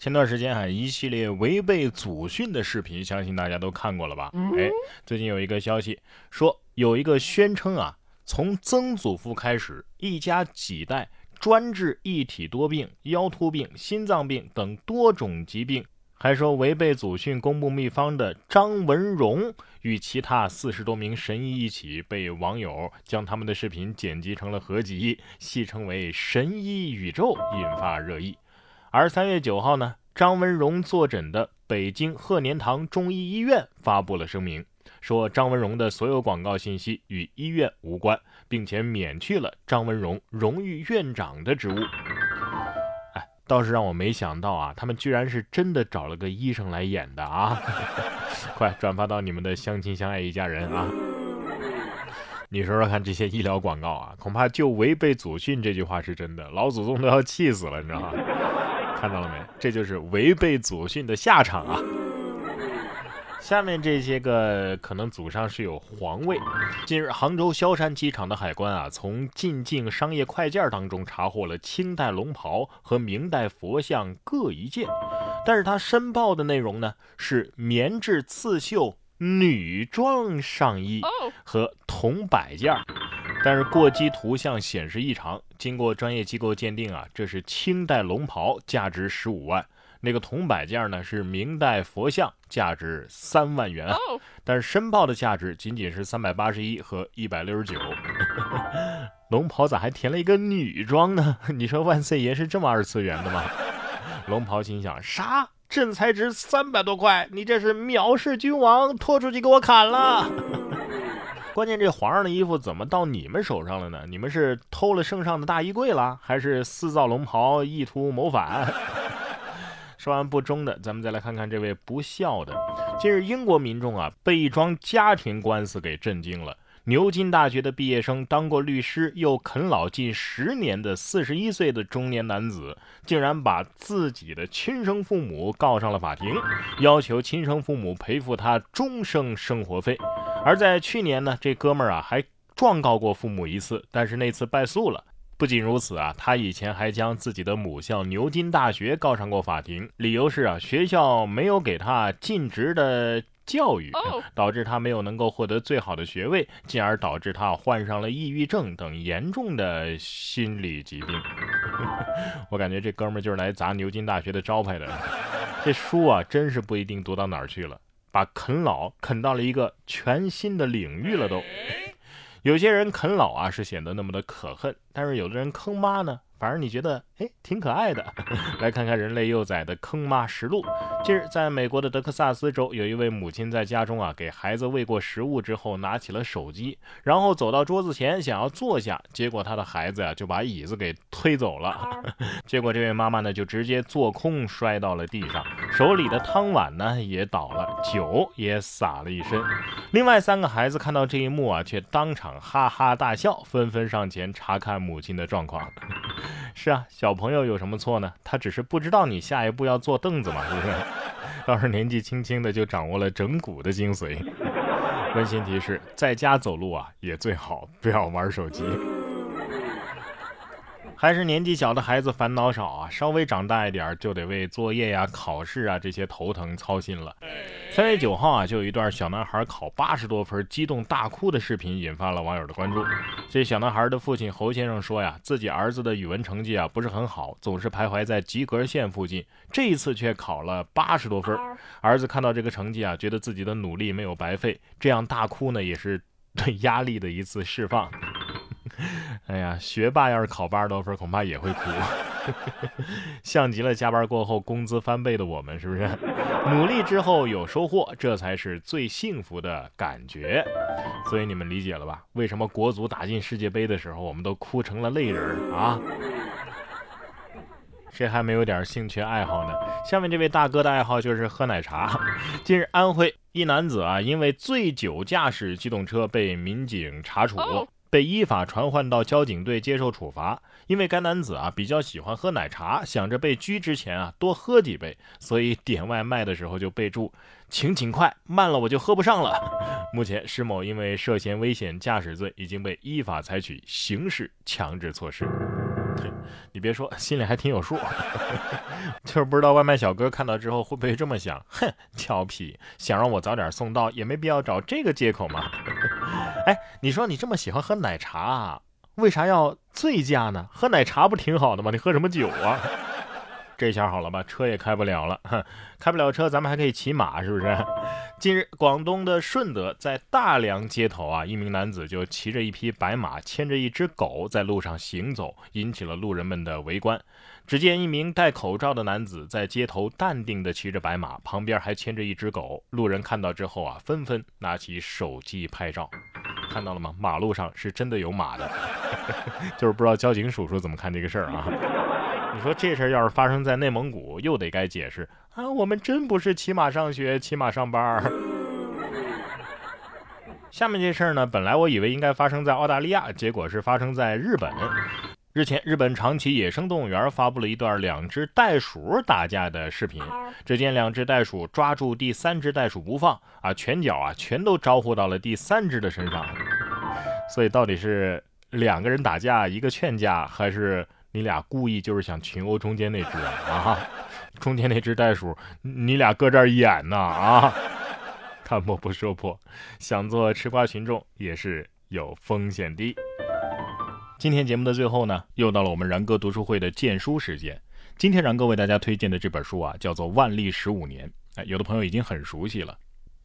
前段时间啊，一系列违背祖训的视频，相信大家都看过了吧？哎，最近有一个消息说，有一个宣称啊，从曾祖父开始，一家几代专治一体多病、腰突病、心脏病等多种疾病，还说违背祖训公布秘方的张文荣与其他四十多名神医一起，被网友将他们的视频剪辑成了合集，戏称为“神医宇宙”，引发热议。而三月九号呢，张文荣坐诊的北京鹤年堂中医医院发布了声明，说张文荣的所有广告信息与医院无关，并且免去了张文荣荣誉院长的职务。哎，倒是让我没想到啊，他们居然是真的找了个医生来演的啊！快转发到你们的相亲相爱一家人啊！你说说看，这些医疗广告啊，恐怕就违背祖训这句话是真的，老祖宗都要气死了，你知道吗？看到了没？这就是违背祖训的下场啊！下面这些个可能祖上是有皇位。近日，杭州萧山机场的海关啊，从进境商业快件当中查获了清代龙袍和明代佛像各一件，但是他申报的内容呢是棉质刺绣女装上衣和铜摆件。但是过机图像显示异常，经过专业机构鉴定啊，这是清代龙袍，价值十五万；那个铜摆件呢是明代佛像，价值三万元。但是申报的价值仅仅是三百八十一和一百六十九。龙袍咋还填了一个女装呢？你说万岁爷是这么二次元的吗？龙袍心想：啥？朕才值三百多块，你这是藐视君王，拖出去给我砍了！关键这皇上的衣服怎么到你们手上了呢？你们是偷了圣上的大衣柜了，还是私造龙袍意图谋反？说完不忠的，咱们再来看看这位不孝的。近日，英国民众啊被一桩家庭官司给震惊了。牛津大学的毕业生，当过律师又啃老近十年的四十一岁的中年男子，竟然把自己的亲生父母告上了法庭，要求亲生父母赔付他终生生活费。而在去年呢，这哥们儿啊还状告过父母一次，但是那次败诉了。不仅如此啊，他以前还将自己的母校牛津大学告上过法庭，理由是啊学校没有给他尽职的教育，导致他没有能够获得最好的学位，进而导致他患上了抑郁症等严重的心理疾病。我感觉这哥们儿就是来砸牛津大学的招牌的。这书啊，真是不一定读到哪儿去了。把啃老啃到了一个全新的领域了，都有些人啃老啊是显得那么的可恨，但是有的人坑妈呢。反而你觉得哎挺可爱的，来看看人类幼崽的坑妈实录。近日，在美国的德克萨斯州，有一位母亲在家中啊给孩子喂过食物之后，拿起了手机，然后走到桌子前想要坐下，结果他的孩子呀就把椅子给推走了。结果这位妈妈呢就直接坐空摔到了地上，手里的汤碗呢也倒了，酒也洒了一身。另外三个孩子看到这一幕啊，却当场哈哈大笑，纷纷上前查看母亲的状况。是啊，小小朋友有什么错呢？他只是不知道你下一步要坐凳子嘛，是不是？倒是年纪轻轻的就掌握了整蛊的精髓。温馨提示：在家走路啊，也最好不要玩手机。还是年纪小的孩子烦恼少啊，稍微长大一点就得为作业呀、考试啊这些头疼操心了。三月九号啊，就有一段小男孩考八十多分激动大哭的视频引发了网友的关注。这小男孩的父亲侯先生说呀，自己儿子的语文成绩啊不是很好，总是徘徊在及格线附近，这一次却考了八十多分。儿子看到这个成绩啊，觉得自己的努力没有白费，这样大哭呢，也是对压力的一次释放。哎呀，学霸要是考八十多分，恐怕也会哭，像极了加班过后工资翻倍的我们，是不是？努力之后有收获，这才是最幸福的感觉。所以你们理解了吧？为什么国足打进世界杯的时候，我们都哭成了泪人啊？谁还没有点兴趣爱好呢？下面这位大哥的爱好就是喝奶茶。近日，安徽一男子啊，因为醉酒驾驶机动车被民警查处。被依法传唤到交警队接受处罚，因为该男子啊比较喜欢喝奶茶，想着被拘之前啊多喝几杯，所以点外卖的时候就备注“请尽快，慢了我就喝不上了”。目前施某因为涉嫌危险驾驶罪已经被依法采取刑事强制措施。你别说，心里还挺有数。就是不知道外卖小哥看到之后会不会这么想？哼，调皮，想让我早点送到，也没必要找这个借口嘛。哎，你说你这么喜欢喝奶茶，为啥要醉驾呢？喝奶茶不挺好的吗？你喝什么酒啊？这下好了吧，车也开不了了，开不了车，咱们还可以骑马，是不是？近日，广东的顺德在大良街头啊，一名男子就骑着一匹白马，牵着一只狗在路上行走，引起了路人们的围观。只见一名戴口罩的男子在街头淡定地骑着白马，旁边还牵着一只狗。路人看到之后啊，纷纷拿起手机拍照。看到了吗？马路上是真的有马的，就是不知道交警叔叔怎么看这个事儿啊？你说这事儿要是发生在内蒙古，又得该解释啊！我们真不是骑马上学，骑马上班。下面这事儿呢，本来我以为应该发生在澳大利亚，结果是发生在日本。日前，日本长崎野生动物园发布了一段两只袋鼠打架的视频。只见两只袋鼠抓住第三只袋鼠不放，啊，拳脚啊全都招呼到了第三只的身上。所以到底是两个人打架，一个劝架，还是？你俩故意就是想群殴中间那只啊，中间那只袋鼠，你俩搁这儿演呢啊？看破不说破，想做吃瓜群众也是有风险的。今天节目的最后呢，又到了我们然哥读书会的荐书时间。今天然哥为大家推荐的这本书啊，叫做《万历十五年》。哎，有的朋友已经很熟悉了，《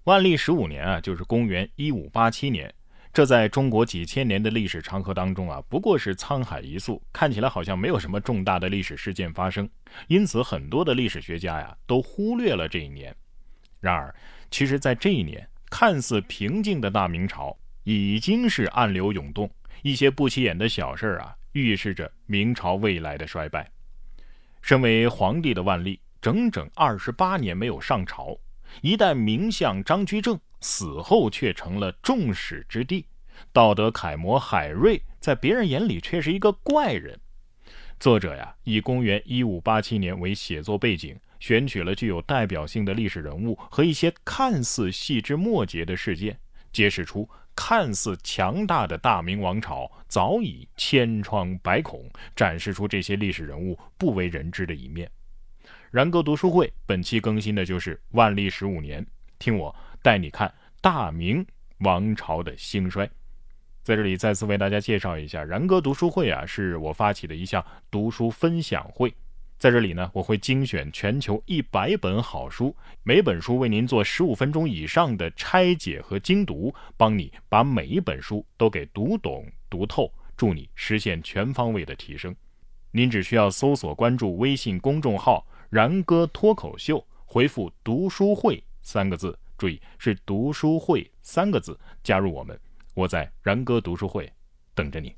万历十五年》啊，就是公元一五八七年。这在中国几千年的历史长河当中啊，不过是沧海一粟，看起来好像没有什么重大的历史事件发生，因此很多的历史学家呀都忽略了这一年。然而，其实，在这一年，看似平静的大明朝已经是暗流涌动，一些不起眼的小事儿啊，预示着明朝未来的衰败。身为皇帝的万历，整整二十八年没有上朝，一代名相张居正。死后却成了众矢之的，道德楷模海瑞在别人眼里却是一个怪人。作者呀，以公元一五八七年为写作背景，选取了具有代表性的历史人物和一些看似细枝末节的事件，揭示出看似强大的大明王朝早已千疮百孔，展示出这些历史人物不为人知的一面。然哥读书会本期更新的就是万历十五年，听我。带你看大明王朝的兴衰，在这里再次为大家介绍一下，然哥读书会啊，是我发起的一项读书分享会。在这里呢，我会精选全球一百本好书，每本书为您做十五分钟以上的拆解和精读，帮你把每一本书都给读懂读透，助你实现全方位的提升。您只需要搜索关注微信公众号“然哥脱口秀”，回复“读书会”三个字。注意，是“读书会”三个字，加入我们，我在然哥读书会等着你。